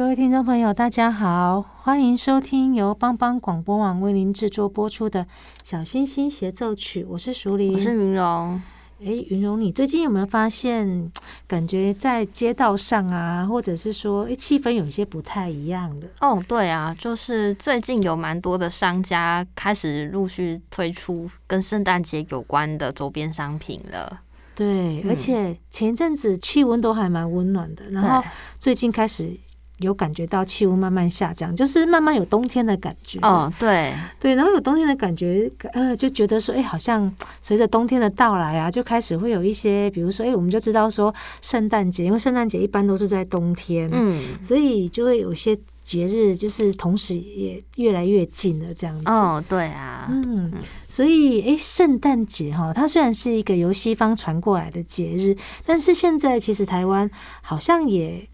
各位听众朋友，大家好，欢迎收听由帮帮广播网为您制作播出的《小星星协奏曲》，我是淑玲，我是云荣。哎，云荣，你最近有没有发现，感觉在街道上啊，或者是说，哎，气氛有一些不太一样的？哦，对啊，就是最近有蛮多的商家开始陆续推出跟圣诞节有关的周边商品了。对，而且前一阵子气温都还蛮温暖的，然后最近开始。有感觉到气温慢慢下降，就是慢慢有冬天的感觉。哦，对对，然后有冬天的感觉，呃，就觉得说，哎，好像随着冬天的到来啊，就开始会有一些，比如说，哎，我们就知道说，圣诞节，因为圣诞节一般都是在冬天，嗯，所以就会有些节日，就是同时也越来越近了，这样子。哦，对啊，嗯，所以，哎，圣诞节哈，它虽然是一个由西方传过来的节日，但是现在其实台湾好像也。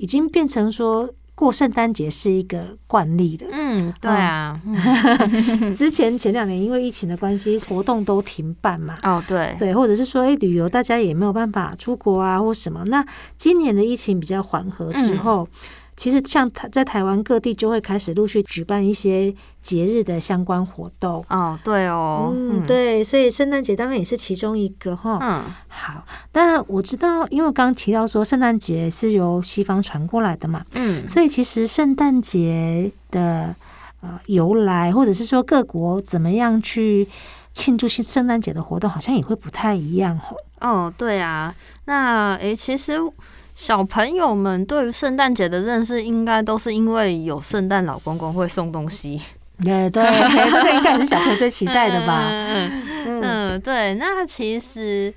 已经变成说过圣诞节是一个惯例的，嗯，对啊。之前前两年因为疫情的关系，活动都停办嘛，哦，对对，或者是说，哎，旅游大家也没有办法出国啊，或什么。那今年的疫情比较缓和之后。嗯其实，像台在台湾各地就会开始陆续举办一些节日的相关活动哦，对哦，嗯，对，所以圣诞节当然也是其中一个哈。嗯，好，那我知道，因为刚刚提到说圣诞节是由西方传过来的嘛，嗯，所以其实圣诞节的呃由来，或者是说各国怎么样去庆祝圣圣诞节的活动，好像也会不太一样哦。哦，对啊，那诶，其实。小朋友们对于圣诞节的认识，应该都是因为有圣诞老公公会送东西。对对，这个应该是小朋友最期待的吧？嗯，嗯，对。那其实，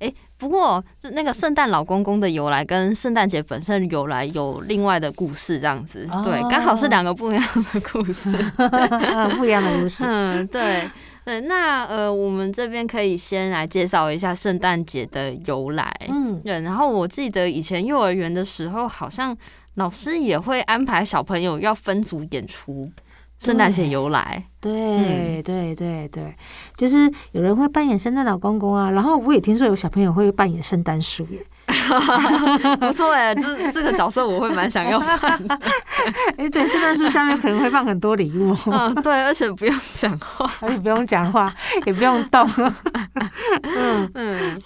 哎，不过那个圣诞老公公的由来跟圣诞节本身由来有另外的故事，这样子。对，刚好是两个不一样的故事，不一样的故事。嗯，对。对，那呃，我们这边可以先来介绍一下圣诞节的由来。嗯，对。然后我记得以前幼儿园的时候，好像老师也会安排小朋友要分组演出圣诞节由来。对，嗯、对，对，对，就是有人会扮演圣诞老公公啊。然后我也听说有小朋友会扮演圣诞树耶。不错哎，就是这个角色我会蛮想要 扮的。哎，对，圣诞树下面可能会放很多礼物。嗯，对，而且不用讲话，而 且不用讲话，也不用动。嗯嗯，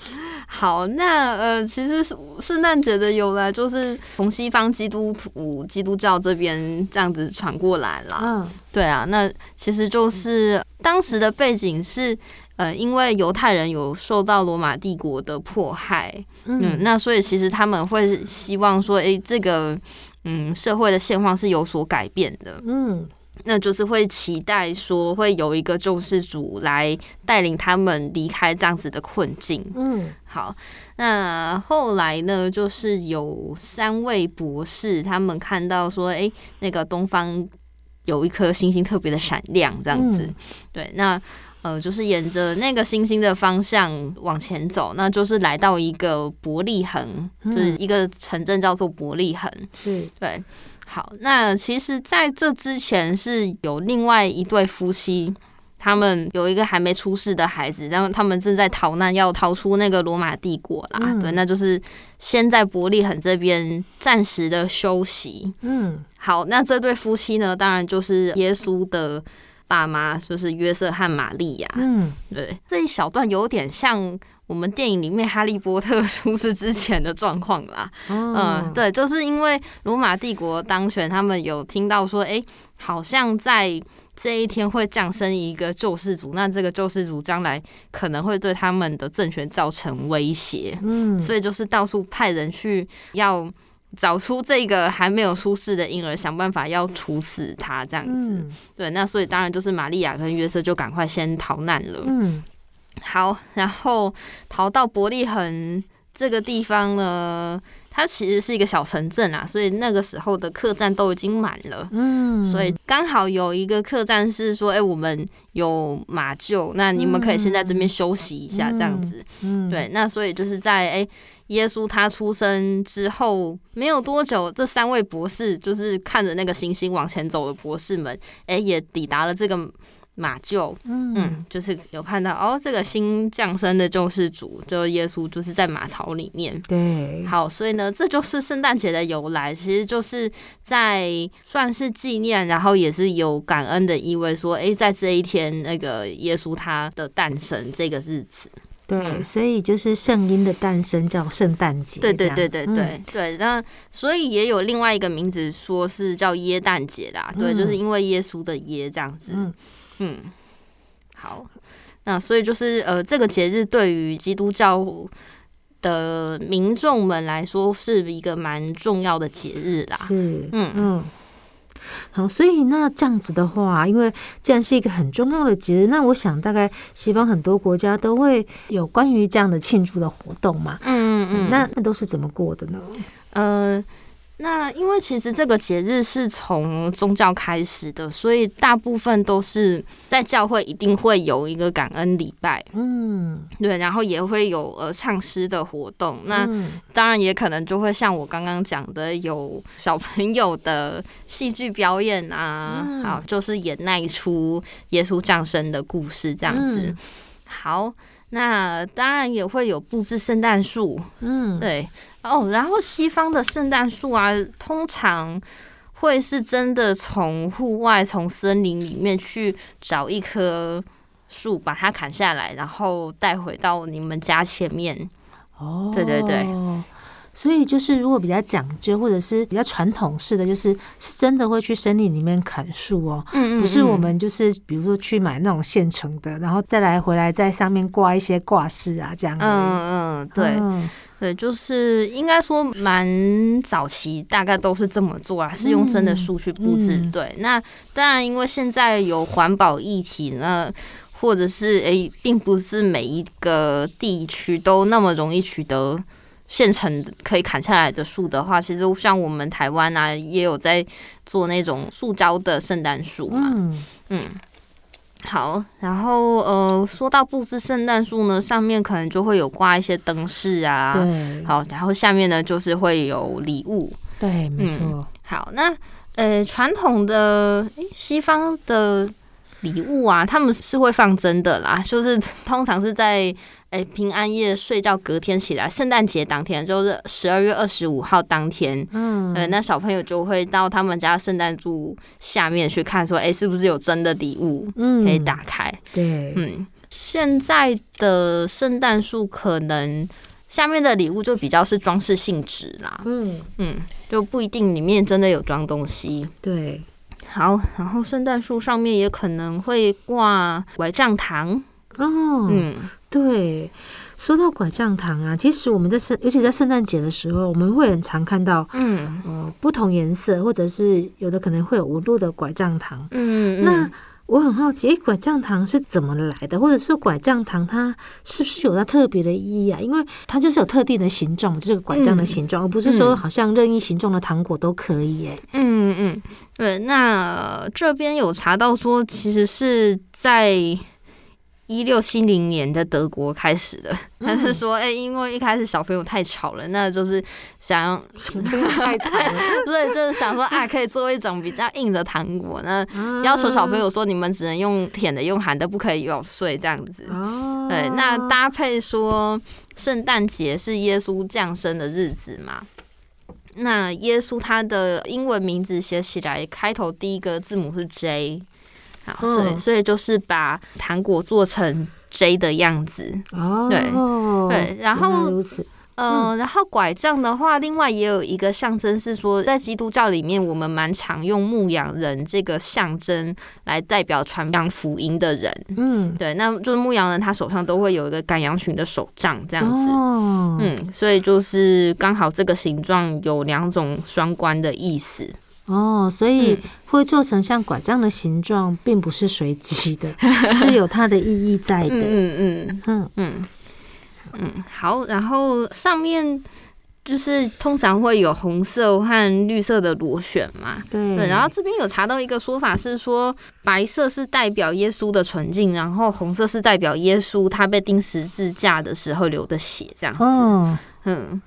好，那呃，其实圣诞节的由来就是从西方基督徒基督教这边这样子传过来啦。嗯，对啊，那其实就是当时的背景是。呃，因为犹太人有受到罗马帝国的迫害，嗯，嗯，那所以其实他们会希望说，诶，这个嗯社会的现况是有所改变的，嗯，那就是会期待说会有一个救世主来带领他们离开这样子的困境，嗯，好，那后来呢，就是有三位博士，他们看到说，诶，那个东方有一颗星星特别的闪亮，这样子，嗯、对，那。呃，就是沿着那个星星的方向往前走，那就是来到一个伯利恒，嗯、就是一个城镇叫做伯利恒。是对。好，那其实在这之前是有另外一对夫妻，他们有一个还没出世的孩子，然后他们正在逃难，要逃出那个罗马帝国啦。嗯、对，那就是先在伯利恒这边暂时的休息。嗯，好，那这对夫妻呢，当然就是耶稣的爸妈，就是约瑟和玛利亚。嗯，对，这一小段有点像。我们电影里面哈利波特出事之前的状况啦，嗯，对，就是因为罗马帝国当权，他们有听到说，哎，好像在这一天会降生一个救世主，那这个救世主将来可能会对他们的政权造成威胁，嗯，所以就是到处派人去要找出这个还没有出世的婴儿，想办法要处死他这样子，对，那所以当然就是玛利亚跟约瑟就赶快先逃难了，嗯。好，然后逃到伯利恒这个地方呢，它其实是一个小城镇啊，所以那个时候的客栈都已经满了。嗯，所以刚好有一个客栈是说，哎，我们有马厩，那你们可以先在这边休息一下，这样子。嗯，对，那所以就是在哎耶稣他出生之后没有多久，这三位博士就是看着那个星星往前走的博士们，哎，也抵达了这个。马厩，嗯，就是有看到哦，这个新降生的救世主，就耶稣，就是在马槽里面。对，好，所以呢，这就是圣诞节的由来，其实就是在算是纪念，然后也是有感恩的意味，说，哎，在这一天，那个耶稣他的诞生这个日子，对，嗯、所以就是圣婴的诞生叫圣诞节。对对对对对、嗯、对，那所以也有另外一个名字，说是叫耶诞节啦，对，就是因为耶稣的耶这样子。嗯嗯，好，那所以就是呃，这个节日对于基督教的民众们来说是一个蛮重要的节日啦。是，嗯嗯，好，所以那这样子的话，因为既然是一个很重要的节日，那我想大概西方很多国家都会有关于这样的庆祝的活动嘛。嗯嗯嗯，那那都是怎么过的呢？呃。那因为其实这个节日是从宗教开始的，所以大部分都是在教会一定会有一个感恩礼拜，嗯，对，然后也会有呃唱诗的活动。那当然也可能就会像我刚刚讲的，有小朋友的戏剧表演啊，好，就是演那一出耶稣降生的故事这样子。好，那当然也会有布置圣诞树，嗯，对。哦，然后西方的圣诞树啊，通常会是真的从户外、从森林里面去找一棵树，把它砍下来，然后带回到你们家前面。哦，对对对，所以就是如果比较讲究或者是比较传统式的，就是是真的会去森林里面砍树哦。嗯，嗯嗯，不是我们就是比如说去买那种现成的，然后再来回来在上面挂一些挂饰啊，这样。嗯嗯，对。嗯对，就是应该说蛮早期，大概都是这么做啊，是用真的树去布置。嗯、对，那当然，因为现在有环保议题，呢或者是诶，并不是每一个地区都那么容易取得现成可以砍下来的树的话，其实像我们台湾啊，也有在做那种塑胶的圣诞树嘛。嗯。嗯好，然后呃，说到布置圣诞树呢，上面可能就会有挂一些灯饰啊。对。好，然后下面呢就是会有礼物。对，没错。嗯、好，那呃，传统的诶西方的礼物啊，他们是会放真的啦，就是 通常是在。哎，平安夜睡觉，隔天起来，圣诞节当天就是十二月二十五号当天，嗯，呃，那小朋友就会到他们家圣诞树下面去看，说，哎，是不是有真的礼物，嗯，可以打开，对，嗯，现在的圣诞树可能下面的礼物就比较是装饰性质啦，嗯。嗯，就不一定里面真的有装东西，对，好，然后圣诞树上面也可能会挂拐杖糖，哦，嗯。对，说到拐杖糖啊，其实我们在圣，尤其在圣诞节的时候，我们会很常看到，嗯，呃，不同颜色，或者是有的可能会有纹路的拐杖糖。嗯，那我很好奇，诶，拐杖糖是怎么来的？或者是拐杖糖它是不是有它特别的意义啊？因为它就是有特定的形状，就是拐杖的形状，嗯、而不是说好像任意形状的糖果都可以。耶。嗯嗯，对，那这边有查到说，其实是在。一六七零年的德国开始的，他是说，哎、欸，因为一开始小朋友太吵了，那就是想太吵了，所以就是想说啊，可以做一种比较硬的糖果，那要求小朋友说，你们只能用舔的，用含的，不可以咬碎这样子。对，那搭配说，圣诞节是耶稣降生的日子嘛？那耶稣他的英文名字写起来，开头第一个字母是 J。所以，所以就是把糖果做成 J 的样子。哦，对对，然后，呃，然后拐杖的话，另外也有一个象征是说，在基督教里面，我们蛮常用牧羊人这个象征来代表传扬福音的人。嗯，对，那就是牧羊人，他手上都会有一个赶羊群的手杖这样子。哦，嗯，所以就是刚好这个形状有两种双关的意思。哦，所以会做成像拐杖的形状，并不是随机的，是有它的意义在的。嗯嗯嗯嗯嗯，好，然后上面就是通常会有红色和绿色的螺旋嘛。对，对，然后这边有查到一个说法是说，白色是代表耶稣的纯净，然后红色是代表耶稣他被钉十字架的时候流的血，这样子。哦，嗯。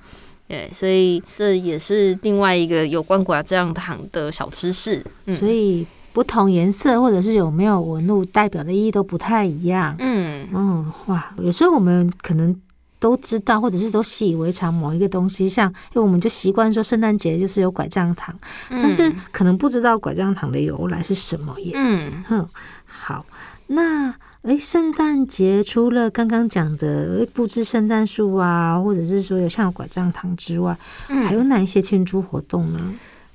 对，所以这也是另外一个有关拐杖糖的小知识。嗯、所以不同颜色或者是有没有纹路，代表的意义都不太一样。嗯嗯，哇，有时候我们可能都知道，或者是都习以为常某一个东西，像因为我们就习惯说圣诞节就是有拐杖糖，嗯、但是可能不知道拐杖糖的由来是什么耶。嗯哼，好，那。哎，圣诞节除了刚刚讲的布置圣诞树啊，或者是说有像拐杖糖之外，嗯、还有哪一些庆祝活动呢？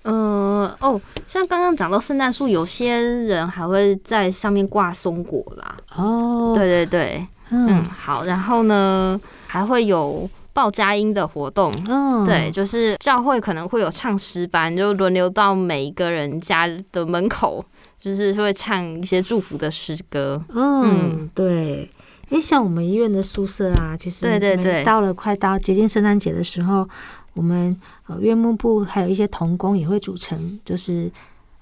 呃，哦，像刚刚讲到圣诞树，有些人还会在上面挂松果啦。哦，对对对，嗯，嗯，好，然后呢，还会有报佳音的活动。嗯，对，就是教会可能会有唱诗班，就轮流到每一个人家的门口。就是会唱一些祝福的诗歌，嗯，嗯。对，哎，像我们医院的宿舍啊，其实对对对，到了快到接近圣诞节的时候，我们呃院牧部还有一些童工也会组成，就是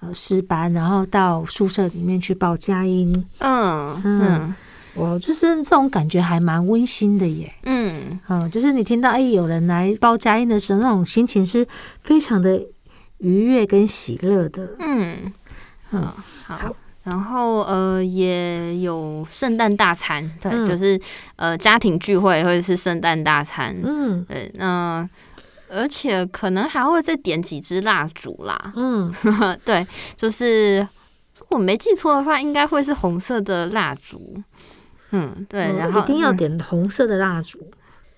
呃诗班，然后到宿舍里面去报佳音，嗯嗯，我、嗯、就是这种感觉还蛮温馨的耶，嗯。嗯，就是你听到哎有人来报佳音的时候，那种心情是非常的愉悦跟喜乐的，嗯。嗯，好，然后呃，也有圣诞大餐，对，嗯、就是呃家庭聚会或者是圣诞大餐，嗯，对，那而且可能还会再点几支蜡烛啦，嗯，对，就是如果没记错的话，应该会是红色的蜡烛，嗯，对，然后、嗯、一定要点红色的蜡烛，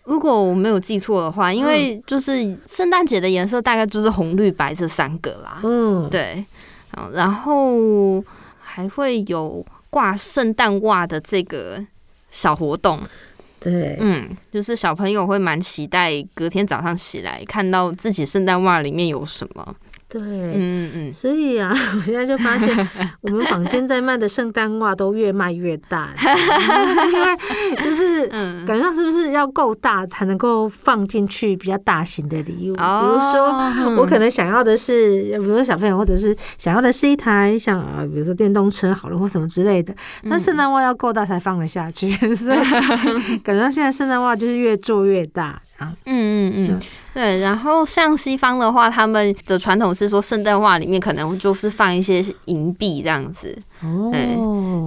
如果我没有记错的话，因为就是圣诞节的颜色大概就是红绿白这三个啦，嗯，对。然后还会有挂圣诞袜的这个小活动，对，嗯，就是小朋友会蛮期待隔天早上起来看到自己圣诞袜里面有什么。对，嗯嗯，所以啊，我现在就发现，我们坊间在卖的圣诞袜都越卖越大，因为就是，感觉上是不是要够大才能够放进去比较大型的礼物？比如说，我可能想要的是，比如说小朋友，或者是想要的是一台像啊，比如说电动车好了，或什么之类的。那圣诞袜要够大才放得下去，所以感觉上现在圣诞袜就是越做越大啊。嗯嗯嗯。对，然后像西方的话，他们的传统是说，圣诞袜里面可能就是放一些银币这样子。哦，对，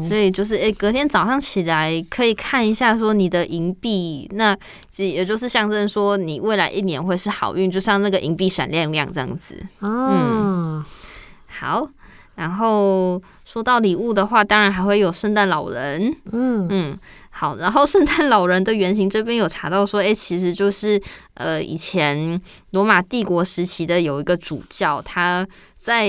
所以就是诶，隔天早上起来可以看一下，说你的银币，那也就是象征说你未来一年会是好运，就像那个银币闪亮亮这样子。哦，嗯，好。然后说到礼物的话，当然还会有圣诞老人。嗯嗯。好，然后圣诞老人的原型这边有查到说，哎，其实就是呃，以前罗马帝国时期的有一个主教，他在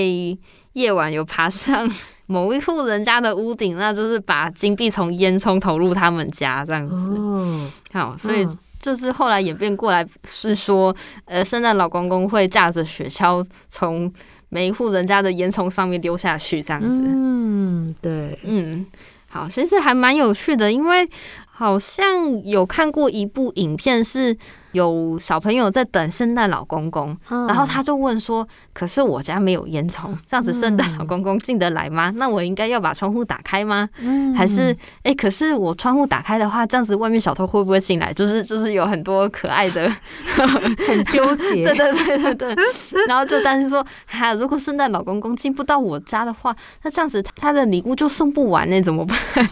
夜晚有爬上 某一户人家的屋顶，那就是把金币从烟囱投入他们家这样子。哦，好，所以就是后来演变过来是说，呃，圣诞老公公会驾着雪橇从每一户人家的烟囱上面溜下去这样子。嗯，对，嗯。好，其实还蛮有趣的，因为好像有看过一部影片是。有小朋友在等圣诞老公公，嗯、然后他就问说：“可是我家没有烟囱，这样子圣诞老公公进得来吗？嗯、那我应该要把窗户打开吗？嗯、还是哎、欸，可是我窗户打开的话，这样子外面小偷会不会进来？就是就是有很多可爱的，很纠结。对对对对对。然后就担心说，还、啊、有如果圣诞老公公进不到我家的话，那这样子他的礼物就送不完呢，怎么办？”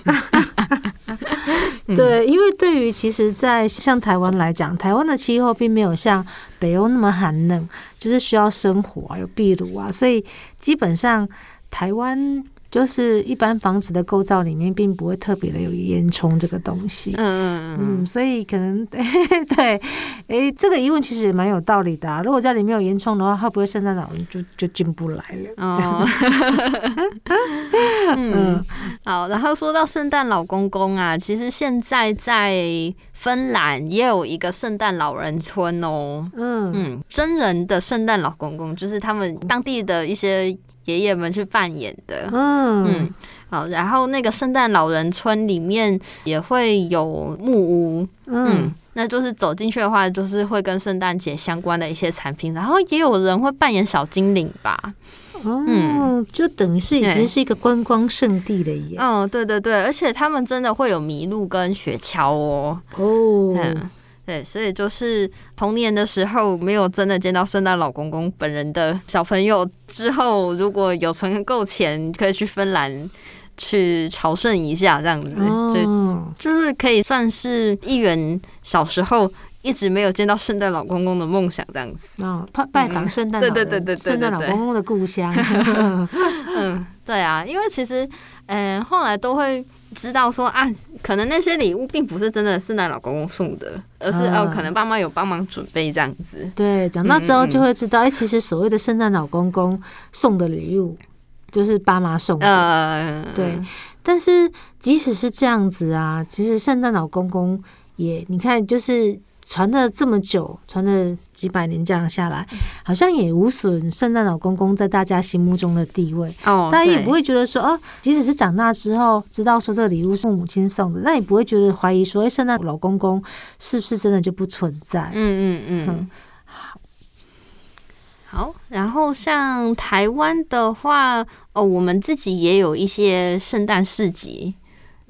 对，因为对于其实，在像台湾来讲，台湾的气候并没有像北欧那么寒冷，就是需要生火啊，有壁炉啊，所以基本上台湾。就是一般房子的构造里面，并不会特别的有烟囱这个东西。嗯嗯嗯，所以可能对 对，哎、欸，这个疑问其实也蛮有道理的、啊。如果家里没有烟囱的话，会不会圣诞老人就就进不来了？哦，嗯，好。然后说到圣诞老公公啊，其实现在在芬兰也有一个圣诞老人村哦。嗯。嗯，真人的圣诞老公公就是他们当地的一些。爷爷们去扮演的，嗯。嗯，好，然后那个圣诞老人村里面也会有木屋，嗯，嗯，那就是走进去的话，就是会跟圣诞节相关的一些产品，然后也有人会扮演小精灵吧，哦，嗯，就等于是已经是一个观光圣地了一样，哦，对对对，而且他们真的会有麋鹿跟雪橇哦，哦。嗯对，所以就是童年的时候没有真的见到圣诞老公公本人的小朋友，之后如果有存够钱，可以去芬兰去朝圣一下，这样子，哦、就就是可以算是一圆小时候一直没有见到圣诞老公公的梦想，这样子。哦，拜拜访圣诞，对对对对，圣诞老公公的故乡。嗯，对啊，因为其实，嗯、呃，后来都会。知道说啊，可能那些礼物并不是真的圣诞老公公送的，而是哦，可能爸妈有帮忙准备这样子。对，长大之后就会知道，哎、其实所谓的圣诞老公公送的礼物，就是爸妈送的。呃，对。但是即使是这样子啊，其实圣诞老公公也，你看，就是。传了这么久，传了几百年这样下来，好像也无损圣诞老公公在大家心目中的地位。哦，大家也不会觉得说，哦，即使是长大之后知道说这个礼物是父母亲送的，那也不会觉得怀疑说，哎，圣诞老公公是不是真的就不存在？嗯嗯嗯。嗯好，好。然后像台湾的话，哦，我们自己也有一些圣诞市集。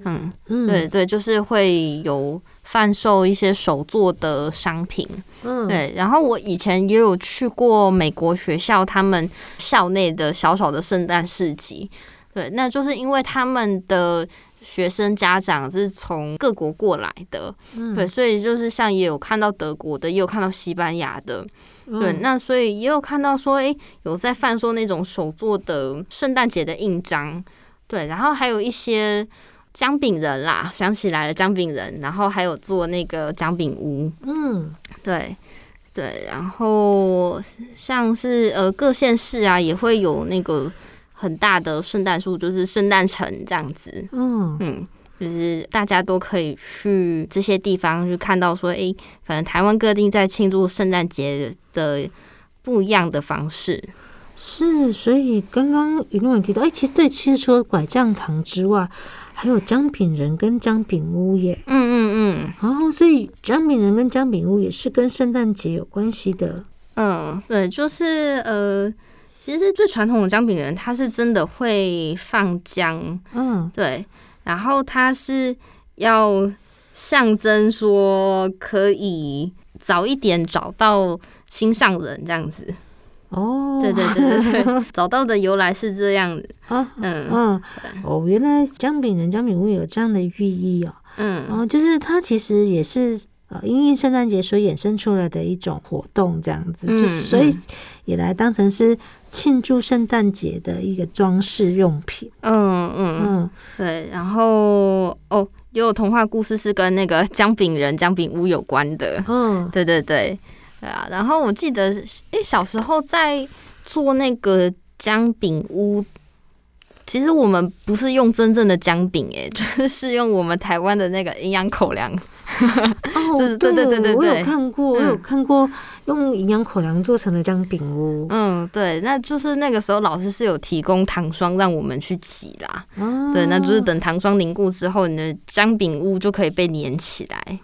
嗯嗯，对对，就是会有。贩售一些手作的商品，嗯，对。然后我以前也有去过美国学校，他们校内的小小的圣诞市集，对，那就是因为他们的学生家长是从各国过来的，嗯，对，所以就是像也有看到德国的，也有看到西班牙的，对，那所以也有看到说，诶，有在贩售那种手作的圣诞节的印章，对，然后还有一些。姜饼人啦，想起来了，姜饼人，然后还有做那个姜饼屋，嗯，对对，然后像是呃各县市啊，也会有那个很大的圣诞树，就是圣诞城这样子，嗯。嗯，就是大家都可以去这些地方去看到说，哎，可能台湾各地在庆祝圣诞节的不一样的方式。是，所以刚刚雨诺也提到，哎，其实对，其实除了拐杖糖之外，还有姜饼人跟姜饼屋耶，嗯嗯嗯，然后、哦、所以姜饼人跟姜饼屋也是跟圣诞节有关系的，嗯，对，就是呃，其实最传统的姜饼人，他是真的会放姜，嗯，对，然后他是要象征说可以早一点找到心上人这样子。哦，对对对对对，找到的由来是这样。子啊，嗯。嗯，哦，原来姜饼人、姜饼屋有这样的寓意哦，嗯，然后就是它其实也是呃，因应圣诞节所衍生出来的一种活动，这样子，嗯、就是所以也来当成是庆祝圣诞节的一个装饰用品，嗯嗯嗯，嗯。对，然后哦，也有童话故事是跟那个姜饼人、姜饼屋有关的，嗯，对对对。对啊，然后我记得，哎，小时候在做那个姜饼屋其实我们不是用真正的姜饼，哎，就是是用我们台湾的那个营养口粮。哦，对对对对对，我有看过，我有看过用营养口粮做成的姜饼屋。嗯，对，那就是那个时候老师是有提供糖霜让我们去挤啦。哦，对，那就是等糖霜凝固之后，你的姜饼屋就可以被粘起来。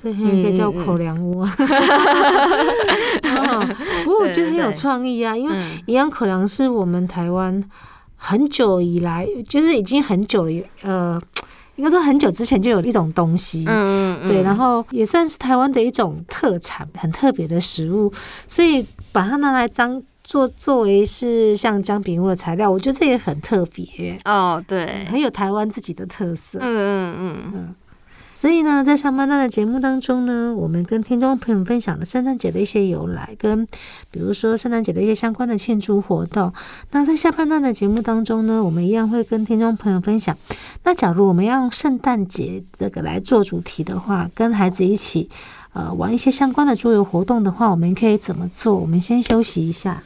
所以可以叫口粮屋。不过我觉得很有创意啊，因为营养口粮是我们台湾很久以来，就是已经很久呃。应该说很久之前就有一种东西，嗯嗯，对，然后也算是台湾的一种特产，很特别的食物，所以把它拿来当做作为是像姜饼屋的材料，我觉得这也很特别哦，对，很有台湾自己的特色，嗯嗯嗯嗯。所以呢，在上半段的节目当中呢，我们跟听众朋友分享了圣诞节的一些由来，跟比如说圣诞节的一些相关的庆祝活动。那在下半段的节目当中呢，我们一样会跟听众朋友分享。那假如我们要用圣诞节这个来做主题的话，跟孩子一起呃玩一些相关的桌游活动的话，我们可以怎么做？我们先休息一下。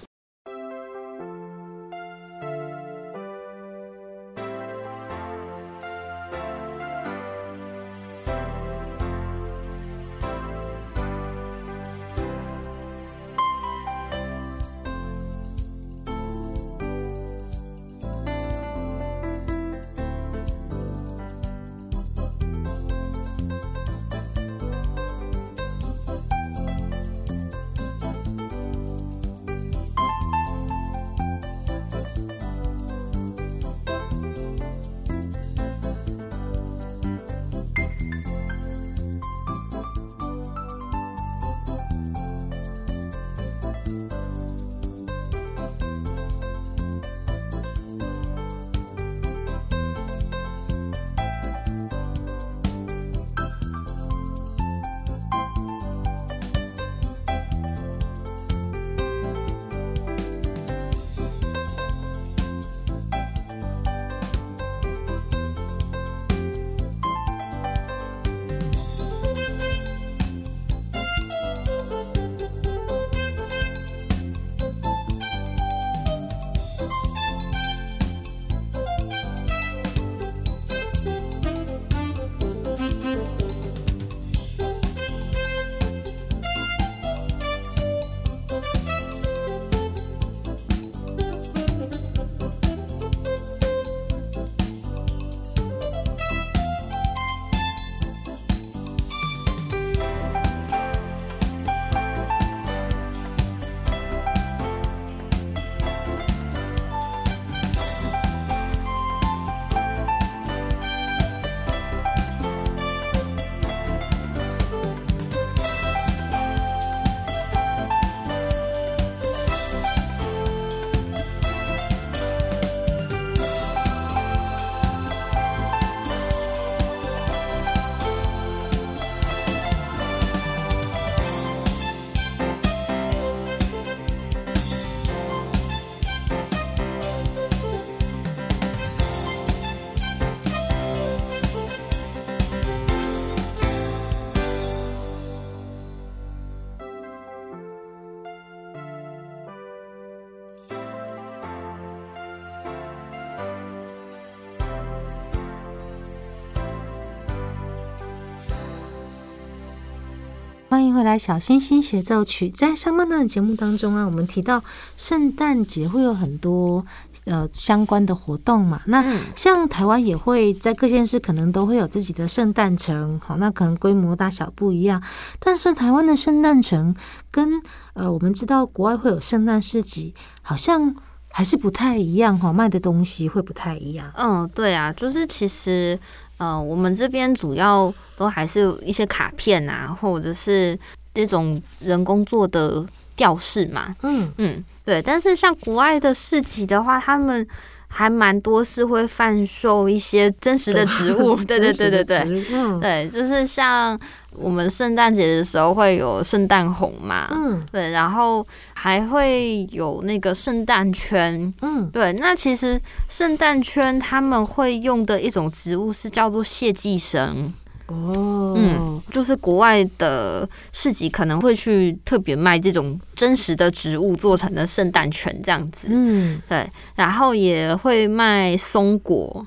欢迎回来，小星星协奏曲。在上半段的节目当中啊，我们提到圣诞节会有很多呃相关的活动嘛。那像台湾也会在各县市可能都会有自己的圣诞城，好，那可能规模大小不一样。但是台湾的圣诞城跟呃我们知道国外会有圣诞市集，好像还是不太一样哈，卖的东西会不太一样。嗯，对啊，就是其实。呃，我们这边主要都还是一些卡片啊，或者是那种人工做的吊饰嘛。嗯嗯，对。但是像国外的市集的话，他们还蛮多是会贩售一些真实的植物。对 对对对对，对，就是像。我们圣诞节的时候会有圣诞红嘛，嗯，对，然后还会有那个圣诞圈，嗯，对。那其实圣诞圈他们会用的一种植物是叫做谢寄生，哦，嗯，就是国外的市集可能会去特别卖这种真实的植物做成的圣诞圈这样子，嗯，对，然后也会卖松果，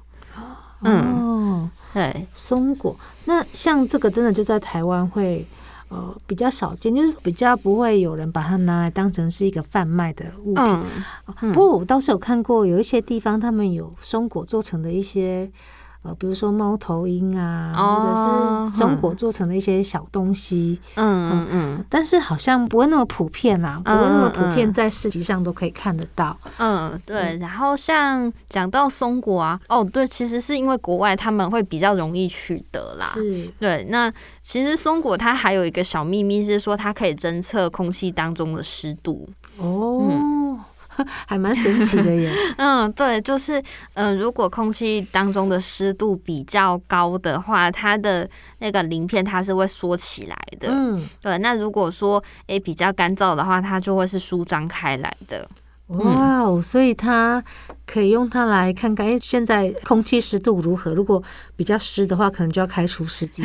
嗯，哦、对，松果。那像这个真的就在台湾会呃比较少见，就是比较不会有人把它拿来当成是一个贩卖的物品。嗯嗯、不过我倒是有看过有一些地方他们有松果做成的一些。比如说猫头鹰啊，或者是松果做成的一些小东西，嗯嗯嗯，但是好像不会那么普遍啊，不会那么普遍，在市集上都可以看得到。嗯，对。然后像讲到松果啊，哦，对，其实是因为国外他们会比较容易取得啦。是，对。那其实松果它还有一个小秘密是说，它可以侦测空气当中的湿度。哦。嗯 还蛮神奇的耶。嗯，对，就是，嗯、呃，如果空气当中的湿度比较高的话，它的那个鳞片它是会缩起来的。嗯，对。那如果说，诶比较干燥的话，它就会是舒张开来的。哇哦！所以它可以用它来看看，哎，现在空气湿度如何？如果比较湿的话，可能就要开除湿机。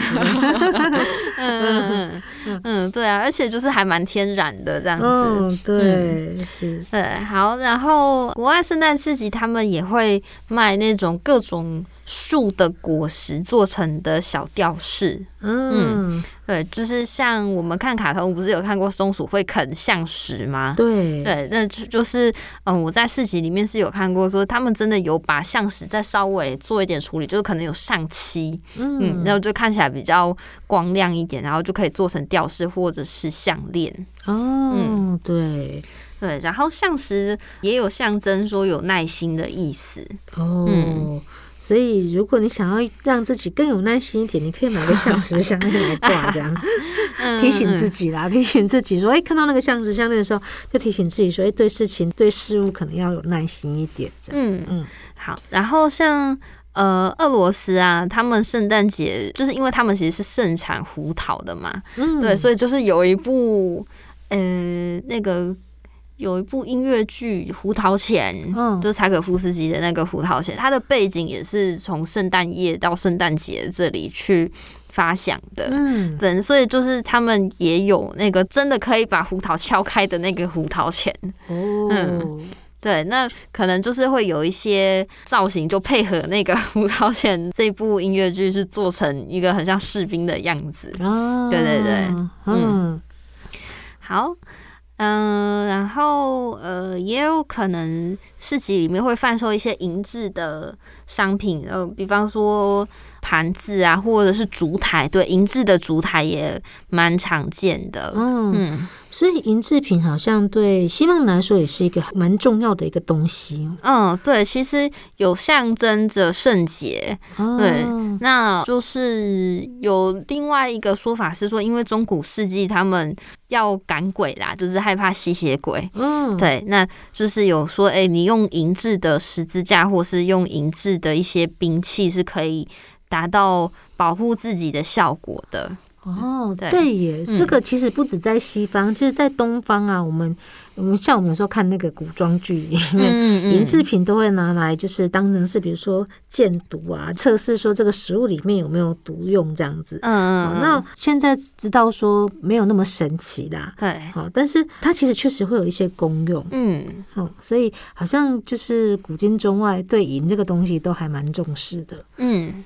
嗯嗯嗯，对啊，而且就是还蛮天然的这样子。嗯，对，嗯、是，对，好。然后国外圣诞市集他们也会卖那种各种。树的果实做成的小吊饰，嗯，嗯，对，就是像我们看卡通，不是有看过松鼠会啃橡石吗？对，对，那就就是，嗯，我在市集里面是有看过，说他们真的有把橡石再稍微做一点处理，就是可能有上漆，嗯，然后就看起来比较光亮一点，然后就可以做成吊饰或者是项链。哦，嗯，对，对，然后橡实也有象征说有耐心的意思。哦。嗯所以，如果你想要让自己更有耐心一点，你可以买个橡实项链来挂，这样 提醒自己啦，提醒自己说，哎、欸，看到那个橡实项链的时候，就提醒自己说，哎、欸，对事情、对事物可能要有耐心一点，这样。嗯嗯，好。然后像呃，俄罗斯啊，他们圣诞节就是因为他们其实是盛产胡桃的嘛，嗯，对，所以就是有一部呃那个。有一部音乐剧《胡桃钳》，嗯，就是柴可夫斯基的那个《胡桃钳》，它的背景也是从圣诞夜到圣诞节这里去发想的，嗯，对，所以就是他们也有那个真的可以把胡桃敲开的那个胡桃钳，哦，嗯，对，那可能就是会有一些造型就配合那个胡桃钳这部音乐剧是做成一个很像士兵的样子，哦，对对对，嗯，好。嗯，然后呃，也有可能市集里面会贩售一些银质的商品，呃，比方说盘子啊，或者是烛台，对，银质的烛台也蛮常见的。嗯。嗯所以银制品好像对西方人来说也是一个蛮重要的一个东西。嗯，对，其实有象征着圣洁。哦、对，那就是有另外一个说法是说，因为中古世纪他们要赶鬼啦，就是害怕吸血鬼。嗯，对，那就是有说，哎、欸，你用银质的十字架，或是用银制的一些兵器，是可以达到保护自己的效果的。哦，对耶，这个其实不止在西方，嗯、其实，在东方啊，我们我们像我们有时候看那个古装剧里面，银制品都会拿来就是当成是，比如说鉴毒啊，测试说这个食物里面有没有毒用这样子。嗯嗯。那现在知道说没有那么神奇啦，对。好，但是它其实确实会有一些功用。嗯。好，所以好像就是古今中外对银这个东西都还蛮重视的。嗯。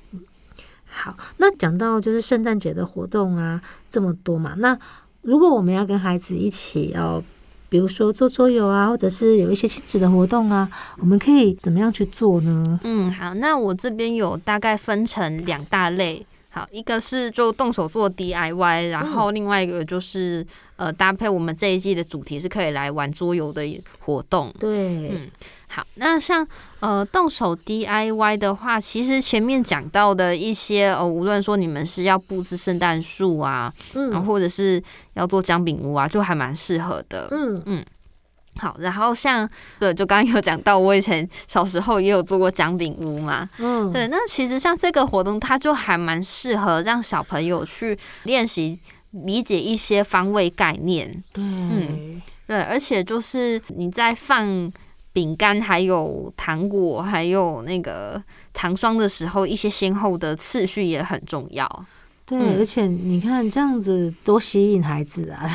好，那讲到就是圣诞节的活动啊，这么多嘛。那如果我们要跟孩子一起要，比如说做桌游啊，或者是有一些亲子的活动啊，我们可以怎么样去做呢？嗯，好，那我这边有大概分成两大类。好，一个是就动手做 DIY，然后另外一个就是、嗯、呃搭配我们这一季的主题是可以来玩桌游的活动。对，嗯。好，那像呃动手 DIY 的话，其实前面讲到的一些呃，无论说你们是要布置圣诞树啊，嗯，然后或者是要做姜饼屋啊，就还蛮适合的。嗯嗯。好，然后像对，就刚刚有讲到，我以前小时候也有做过姜饼屋嘛。嗯，对，那其实像这个活动，它就还蛮适合让小朋友去练习理解一些方位概念。对，嗯，对，而且就是你在放。饼干还有糖果，还有那个糖霜的时候，一些先后的次序也很重要。对，而且你看这样子多吸引孩子啊，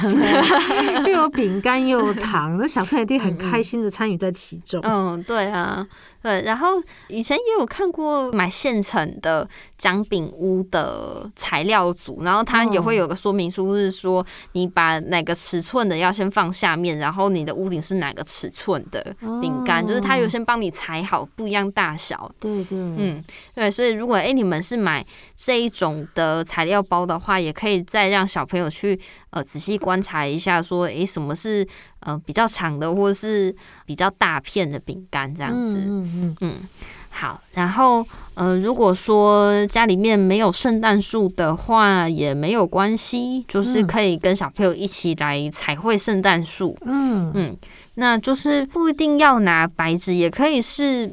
又有饼干又有糖，那小朋友一定很开心的参与在其中。嗯，对啊。对，然后以前也有看过买现成的姜饼屋的材料组，然后它也会有个说明书，是说你把哪个尺寸的要先放下面，然后你的屋顶是哪个尺寸的饼干，就是它有先帮你裁好不一样大小。对对，嗯，对，所以如果哎你们是买这一种的材料包的话，也可以再让小朋友去呃仔细观察一下，说哎什么是。呃，比较长的，或者是比较大片的饼干这样子，嗯嗯嗯，嗯，好。然后，呃，如果说家里面没有圣诞树的话，也没有关系，就是可以跟小朋友一起来彩绘圣诞树。嗯嗯，那就是不一定要拿白纸，也可以是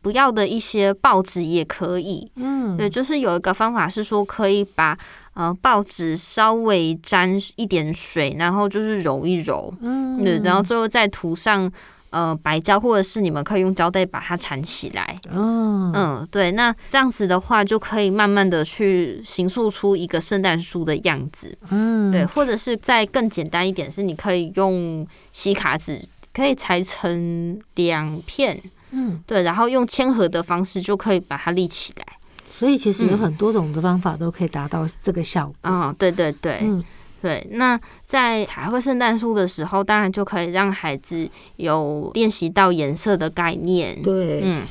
不要的一些报纸也可以。嗯，对，就是有一个方法是说可以把。呃，报纸稍微沾一点水，然后就是揉一揉，嗯，对，然后最后再涂上呃白胶，或者是你们可以用胶带把它缠起来，嗯嗯，对，那这样子的话就可以慢慢的去形塑出一个圣诞树的样子，嗯，对，或者是再更简单一点，是你可以用吸卡纸，可以裁成两片，嗯，对，然后用铅合的方式就可以把它立起来。所以其实有很多种的方法都可以达到这个效果。嗯、哦，对对对，嗯，对。那在彩绘圣诞树的时候，当然就可以让孩子有练习到颜色的概念。对，嗯，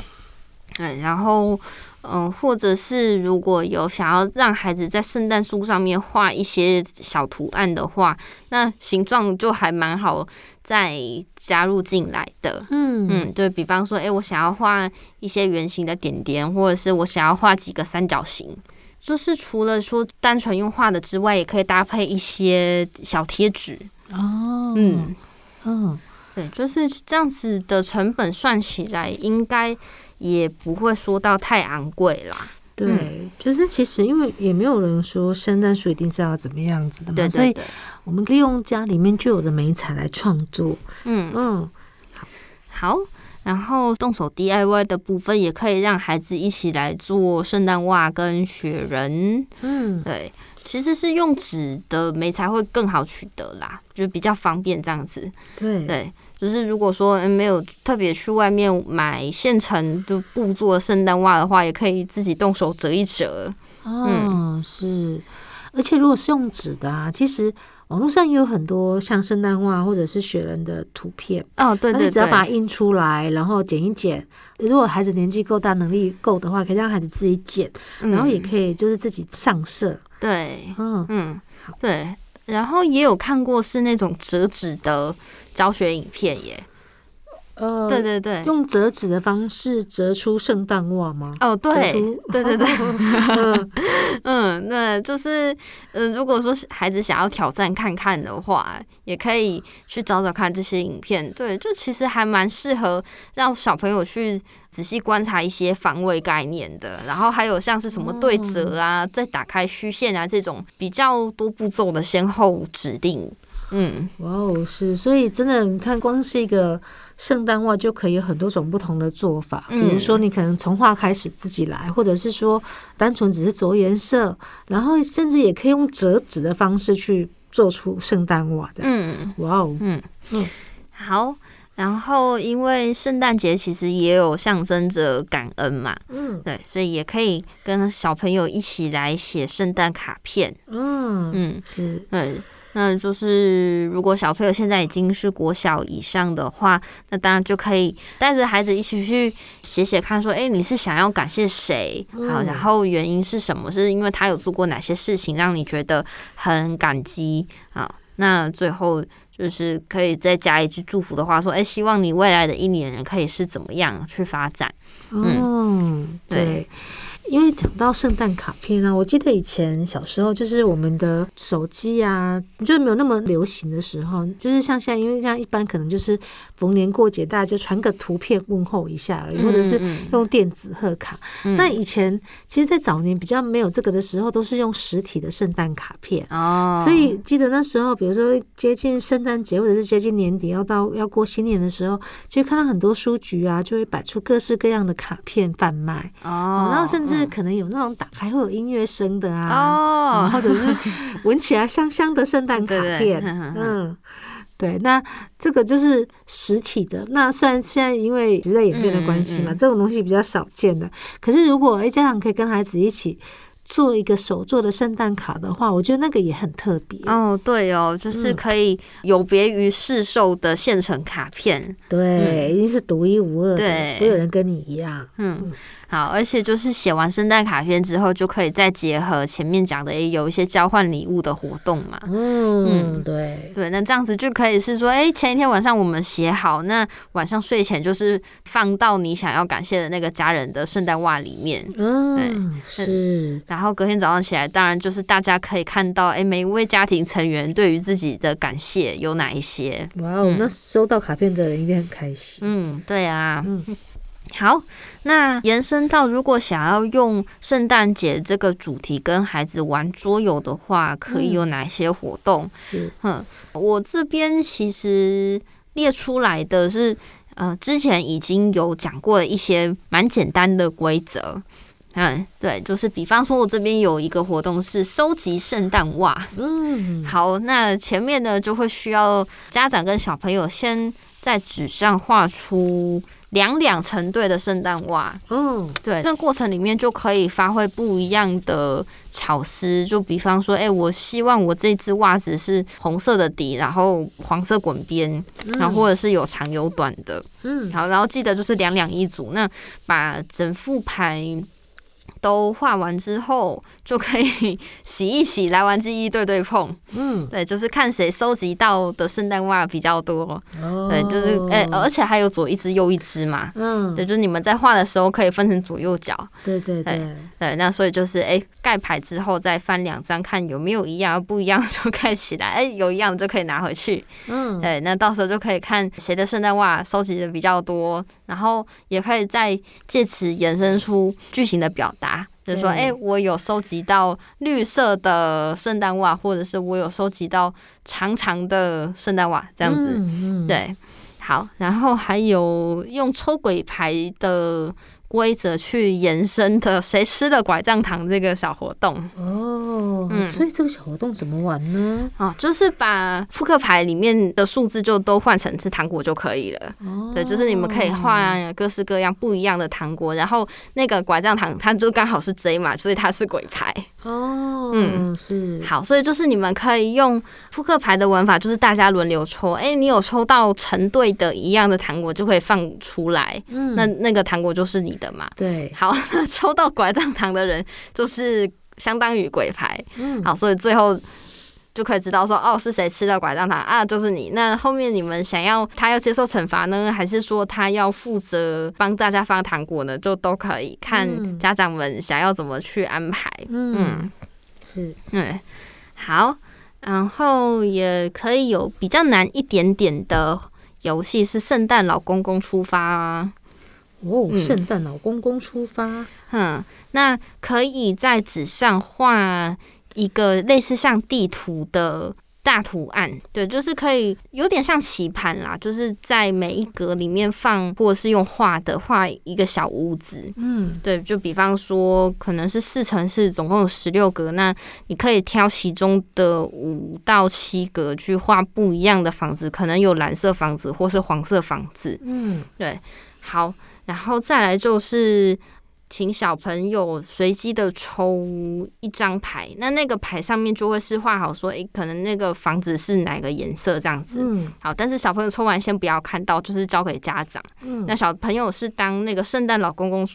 对。然后，嗯，或者是如果有想要让孩子在圣诞树上面画一些小图案的话，那形状就还蛮好。再加入进来的，嗯。嗯，就比方说，哎、欸，我想要画一些圆形的点点，或者是我想要画几个三角形，就是除了说单纯用画的之外，也可以搭配一些小贴纸。哦，嗯。嗯，对，就是这样子的成本算起来，应该也不会说到太昂贵啦。对，嗯、就是其实因为也没有人说圣诞树一定是要怎么样子的嘛，对对对，所以我们可以用家里面就有的美彩来创作。嗯。嗯，好，好，然后动手 DIY 的部分也可以让孩子一起来做圣诞袜跟雪人。嗯，对，其实是用纸的媒材会更好取得啦，就比较方便这样子。对对。就是如果说没有特别去外面买现成就布做圣诞袜的话，也可以自己动手折一折。哦，嗯、是，而且如果是用纸的啊，其实网络上也有很多像圣诞袜或者是雪人的图片。哦，对对对，你只要把它印出来，然后剪一剪。如果孩子年纪够大，能力够的话，可以让孩子自己剪，嗯、然后也可以就是自己上色。对，嗯嗯，对。然后也有看过是那种折纸的。教学影片耶，呃，对对对，用折纸的方式折出圣诞袜吗？哦，对，对对 对，嗯，那就是，嗯，如果说孩子想要挑战看看的话，也可以去找找看这些影片。对，就其实还蛮适合让小朋友去仔细观察一些防卫概念的。然后还有像是什么对折啊，再打开虚线啊这种比较多步骤的先后指定。嗯，哇哦，是，所以真的，你看，光是一个圣诞袜就可以有很多种不同的做法。比如说，你可能从画开始自己来，或者是说单纯只是着颜色，然后甚至也可以用折纸的方式去做出圣诞袜的。嗯，哇哦，嗯嗯，好。然后，因为圣诞节其实也有象征着感恩嘛，嗯，对，所以也可以跟小朋友一起来写圣诞卡片。嗯嗯，是，嗯。那就是，如果小朋友现在已经是国小以上的话，那当然就可以带着孩子一起去写写看，说，哎，你是想要感谢谁？好，然后原因是什么？是因为他有做过哪些事情让你觉得很感激？啊，那最后就是可以再加一句祝福的话，说，哎，希望你未来的一年可以是怎么样去发展？嗯，对。因为讲到圣诞卡片啊，我记得以前小时候就是我们的手机啊，就是没有那么流行的时候，就是像现在，因为这样一般可能就是逢年过节大家就传个图片问候一下而已，或者是用电子贺卡。嗯嗯，那以前其实，在早年比较没有这个的时候，都是用实体的圣诞卡片哦。所以记得那时候，比如说接近圣诞节或者是接近年底要到要过新年的时候，就会看到很多书局啊，就会摆出各式各样的卡片贩卖哦，然后甚至。就是可能有那种打开会有音乐声的啊，哦，或者是闻起来香香的圣诞卡片，嗯。对，那这个就是实体的。那虽然现在因为时代演变的关系嘛，嗯嗯、这种东西比较少见的。可是如果哎，家长可以跟孩子一起做一个手做的圣诞卡的话，我觉得那个也很特别。哦，对哦，就是可以有别于市售的现成卡片，嗯、对，一定是独一无二的，对，没有人跟你一样，嗯。嗯好，而且就是写完圣诞卡片之后，就可以再结合前面讲的，有一些交换礼物的活动嘛。嗯，嗯对对，那这样子就可以是说，哎，前一天晚上我们写好，那晚上睡前就是放到你想要感谢的那个家人的圣诞袜里面。嗯，是。然后隔天早上起来，当然就是大家可以看到，哎，每一位家庭成员对于自己的感谢有哪一些。哇哦，那收到卡片的人一定很开心。嗯，对啊。嗯。好，那延伸到如果想要用圣诞节这个主题跟孩子玩桌游的话，可以有哪些活动？嗯、是，嗯，我这边其实列出来的是，呃，之前已经有讲过的一些蛮简单的规则。嗯，对，就是比方说，我这边有一个活动是收集圣诞袜。嗯，好，那前面呢就会需要家长跟小朋友先在纸上画出。两两成对的圣诞袜，嗯，对，那过程里面就可以发挥不一样的巧思。就比方说，哎、欸，我希望我这只袜子是红色的底，然后黄色滚边，然后或者是有长有短的，嗯，好，然后记得就是两两一组。那把整副牌。都画完之后，就可以洗一洗，来玩记忆对对碰。嗯，对，就是看谁收集到的圣诞袜比较多。哦，对，就是哎、欸，而且还有左一只右一只嘛。嗯，对，就是你们在画的时候可以分成左右脚。对对对，对，那所以就是哎，盖、欸、牌之后再翻两张，看有没有一样，不一样就盖起来。哎、欸，有一样就可以拿回去。嗯，对，那到时候就可以看谁的圣诞袜收集的比较多，然后也可以再借此延伸出剧情的表达。就是说，哎、欸，我有收集到绿色的圣诞袜，或者是我有收集到长长的圣诞袜，这样子，嗯嗯、对，好，然后还有用抽鬼牌的。规则去延伸的，谁吃了拐杖糖这个小活动哦，嗯，所以这个小活动怎么玩呢？啊，就是把扑克牌里面的数字就都换成是糖果就可以了。哦，对，就是你们可以换各式各样不一样的糖果，然后那个拐杖糖它就刚好是 J 嘛，所以它是鬼牌。哦，嗯，是好，所以就是你们可以用扑克牌的玩法，就是大家轮流抽。哎，你有抽到成对的一样的糖果，就可以放出来。嗯，那那个糖果就是你的嘛？对，好，那抽到拐杖糖的人就是相当于鬼牌，嗯，好，所以最后就可以知道说，哦，是谁吃了拐杖糖啊？就是你。那后面你们想要他要接受惩罚呢，还是说他要负责帮大家发糖果呢？就都可以看家长们想要怎么去安排。嗯，嗯是，对，好，然后也可以有比较难一点点的游戏，是圣诞老公公出发啊。哦，圣诞老公公出发。嗯，那可以在纸上画一个类似像地图的大图案，对，就是可以有点像棋盘啦，就是在每一格里面放，或者是用画的画一个小屋子。嗯，对，就比方说可能是四乘四，总共有十六格，那你可以挑其中的五到七格去画不一样的房子，可能有蓝色房子或是黄色房子。嗯，对，好。然后再来就是，请小朋友随机的抽一张牌，那那个牌上面就会是画好说，诶，可能那个房子是哪个颜色这样子。嗯，好，但是小朋友抽完先不要看到，就是交给家长。嗯，那小朋友是当那个圣诞老公公，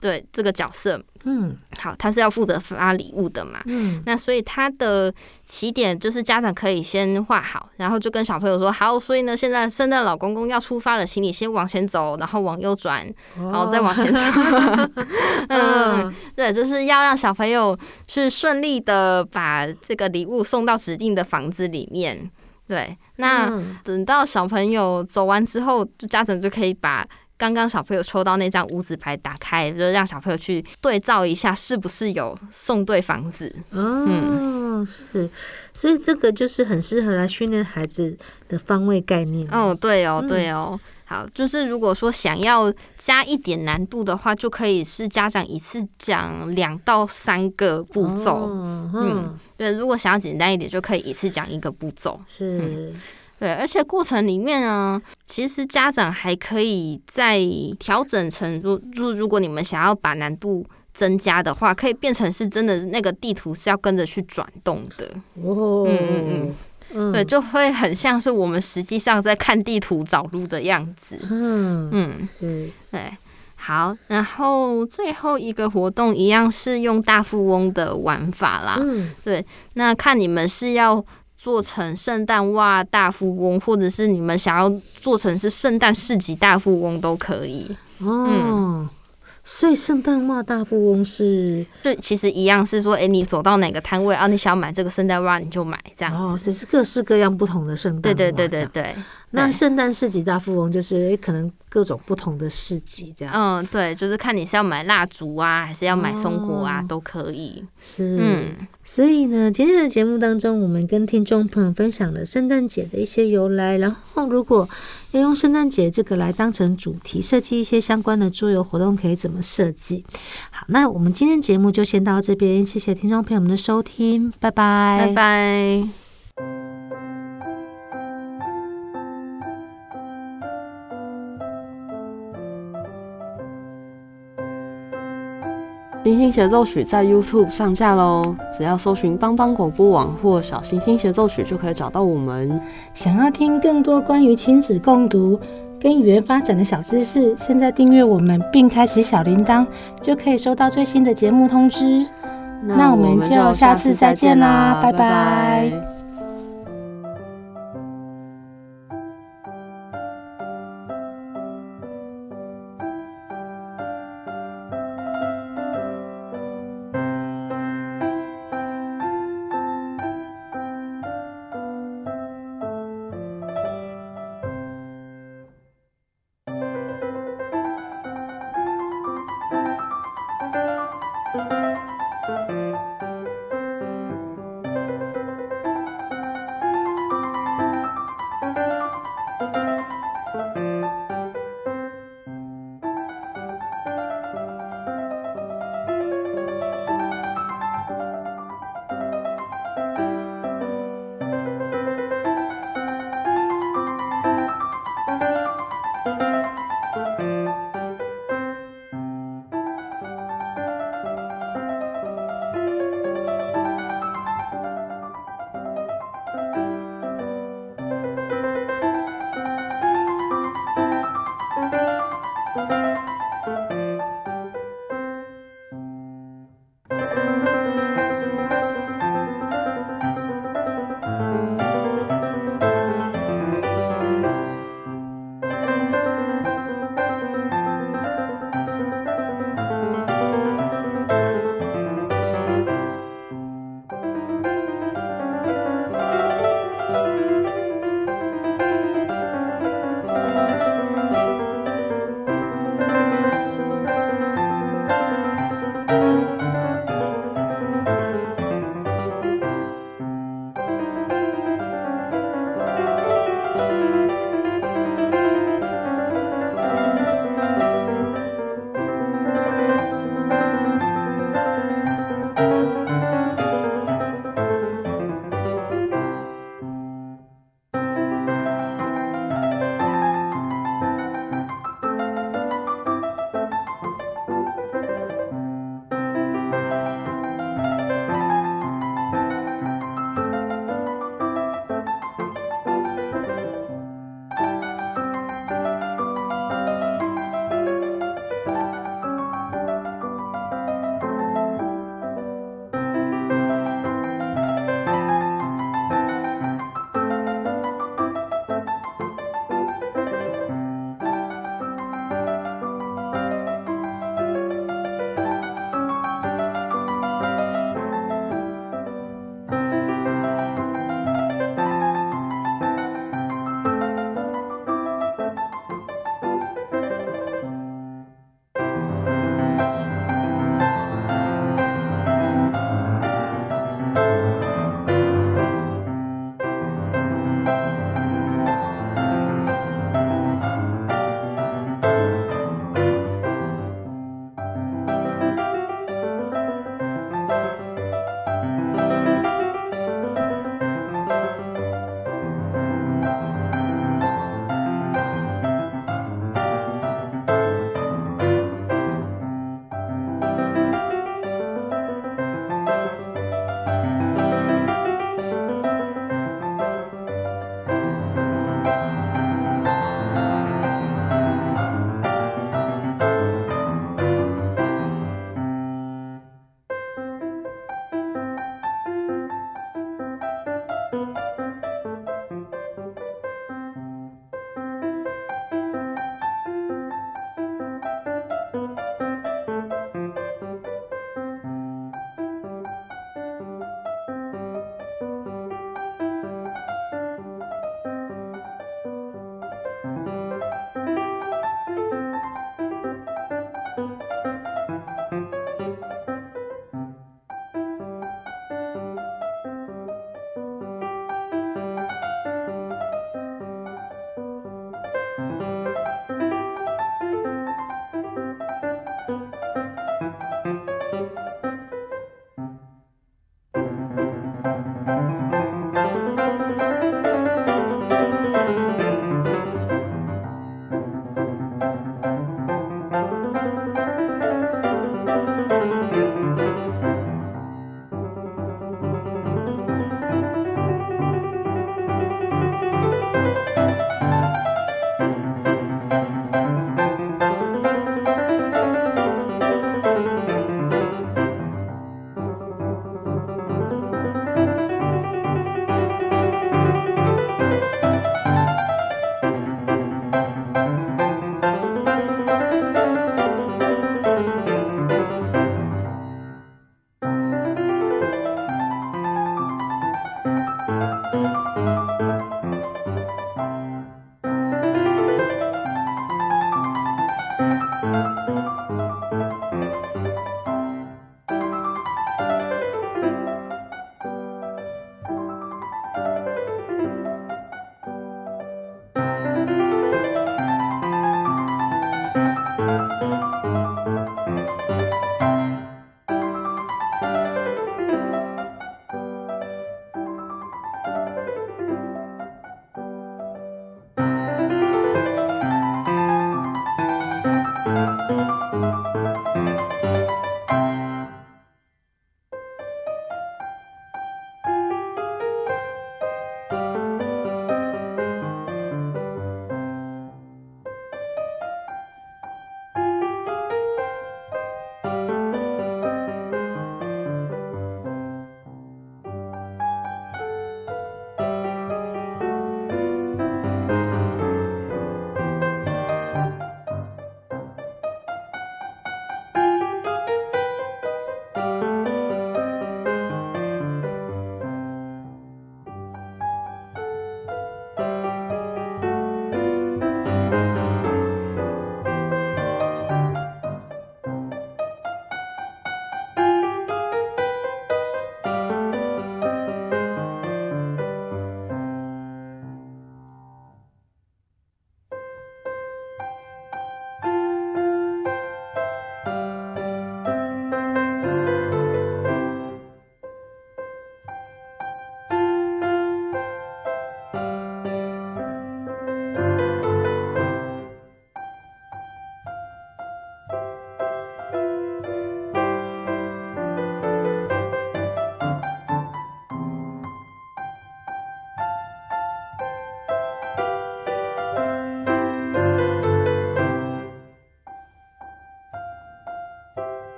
对这个角色。嗯，好，他是要负责发礼物的嘛。嗯，那所以他的起点就是家长可以先画好，然后就跟小朋友说好，所以呢，现在圣诞老公公要出发了，请你先往前走，然后往右转，然后再往前走。哦、嗯，对，就是要让小朋友去顺利的把这个礼物送到指定的房子里面。对，那等到小朋友走完之后，就家长就可以把。刚刚小朋友抽到那张五子牌，打开就让小朋友去对照一下，是不是有送对房子？哦，嗯、是，所以这个就是很适合来训练孩子的方位概念。哦，对哦，对哦。好，就是如果说想要加一点难度的话，就可以是家长一次讲两到三个步骤。哦、嗯，对，如果想要简单一点，就可以一次讲一个步骤。是、嗯，对，而且过程里面呢，其实家长还可以再调整成，如如如果你们想要把难度增加的话，可以变成是真的那个地图是要跟着去转动的。哦，嗯嗯嗯。嗯、对，就会很像是我们实际上在看地图找路的样子。嗯嗯嗯，对，好，然后最后一个活动一样是用大富翁的玩法啦。嗯，对，那看你们是要做成圣诞袜大富翁，或者是你们想要做成是圣诞市集大富翁都可以。哦。嗯所以圣诞袜大富翁是，对，其实一样是说，哎，你走到哪个摊位啊，你想要买这个圣诞袜，你就买这样子。哦，只是各式各样不同的圣诞袜。对对对对对。那圣诞市集大富翁就是，可能各种不同的市集这样。嗯，对，就是看你是要买蜡烛啊，还是要买松果啊，哦、都可以。是，嗯，所以呢，今天的节目当中，我们跟听众朋友分享了圣诞节的一些由来，然后如果要用圣诞节这个来当成主题设计一些相关的桌游活动，可以怎么设计？好，那我们今天节目就先到这边，谢谢听众朋友们的收听，拜拜，拜拜。星星协奏曲在 YouTube 上架喽，只要搜寻帮帮广播网或小星星协奏曲就可以找到我们。想要听更多关于亲子共读跟语言发展的小知识，现在订阅我们并开启小铃铛，就可以收到最新的节目通知。那我们就下次再见啦，拜拜。拜拜。